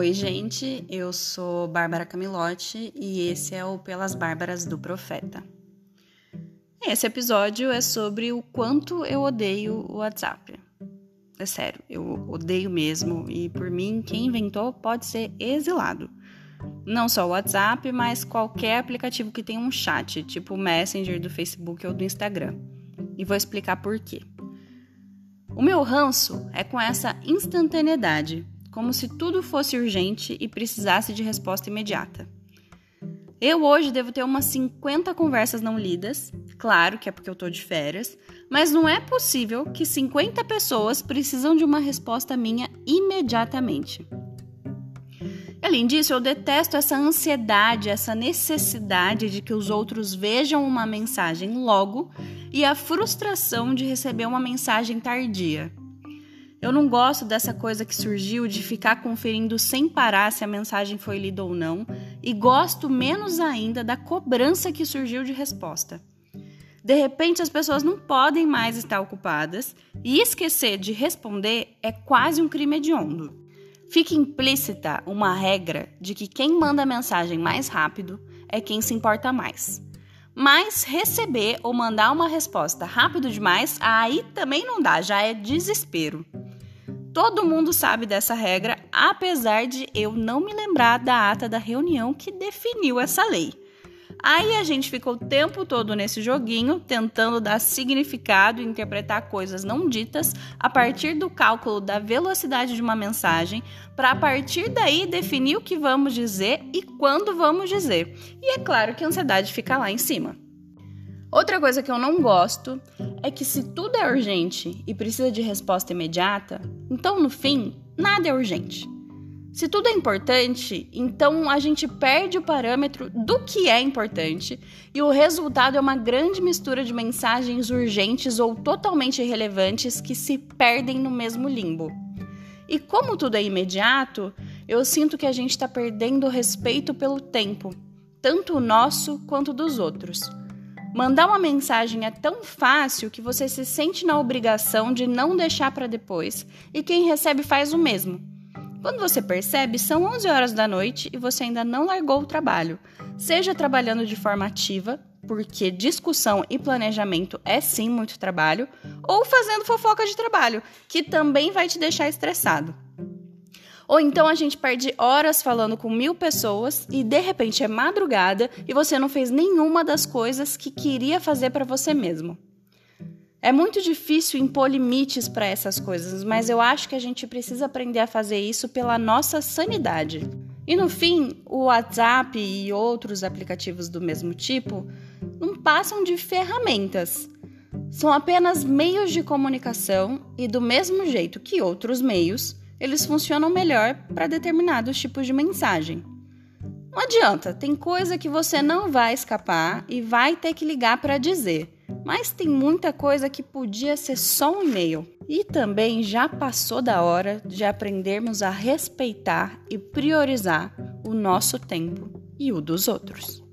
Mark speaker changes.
Speaker 1: Oi, gente, eu sou Bárbara Camilotti e esse é o Pelas Bárbaras do Profeta. Esse episódio é sobre o quanto eu odeio o WhatsApp. É sério, eu odeio mesmo e por mim, quem inventou pode ser exilado. Não só o WhatsApp, mas qualquer aplicativo que tenha um chat, tipo o Messenger do Facebook ou do Instagram. E vou explicar por quê. O meu ranço é com essa instantaneidade como se tudo fosse urgente e precisasse de resposta imediata. Eu hoje devo ter umas 50 conversas não lidas, claro que é porque eu tô de férias, mas não é possível que 50 pessoas precisam de uma resposta minha imediatamente. Além disso, eu detesto essa ansiedade, essa necessidade de que os outros vejam uma mensagem logo e a frustração de receber uma mensagem tardia. Eu não gosto dessa coisa que surgiu de ficar conferindo sem parar se a mensagem foi lida ou não, e gosto menos ainda da cobrança que surgiu de resposta. De repente, as pessoas não podem mais estar ocupadas e esquecer de responder é quase um crime hediondo. Fica implícita uma regra de que quem manda a mensagem mais rápido é quem se importa mais. Mas receber ou mandar uma resposta rápido demais, aí também não dá, já é desespero. Todo mundo sabe dessa regra, apesar de eu não me lembrar da ata da reunião que definiu essa lei. Aí a gente ficou o tempo todo nesse joguinho, tentando dar significado e interpretar coisas não ditas a partir do cálculo da velocidade de uma mensagem, para a partir daí definir o que vamos dizer e quando vamos dizer. E é claro que a ansiedade fica lá em cima. Outra coisa que eu não gosto é que se tudo é urgente e precisa de resposta imediata, então no fim, nada é urgente. Se tudo é importante, então a gente perde o parâmetro do que é importante e o resultado é uma grande mistura de mensagens urgentes ou totalmente irrelevantes que se perdem no mesmo limbo. E como tudo é imediato, eu sinto que a gente está perdendo o respeito pelo tempo, tanto o nosso quanto dos outros. Mandar uma mensagem é tão fácil que você se sente na obrigação de não deixar para depois, e quem recebe faz o mesmo. Quando você percebe, são 11 horas da noite e você ainda não largou o trabalho, seja trabalhando de forma ativa, porque discussão e planejamento é sim muito trabalho, ou fazendo fofoca de trabalho, que também vai te deixar estressado. Ou então a gente perde horas falando com mil pessoas e de repente é madrugada e você não fez nenhuma das coisas que queria fazer para você mesmo. É muito difícil impor limites para essas coisas, mas eu acho que a gente precisa aprender a fazer isso pela nossa sanidade. E no fim, o WhatsApp e outros aplicativos do mesmo tipo não passam de ferramentas. São apenas meios de comunicação e, do mesmo jeito que outros meios, eles funcionam melhor para determinados tipos de mensagem. Não adianta, tem coisa que você não vai escapar e vai ter que ligar para dizer. Mas tem muita coisa que podia ser só um e-mail. E também já passou da hora de aprendermos a respeitar e priorizar o nosso tempo e o dos outros.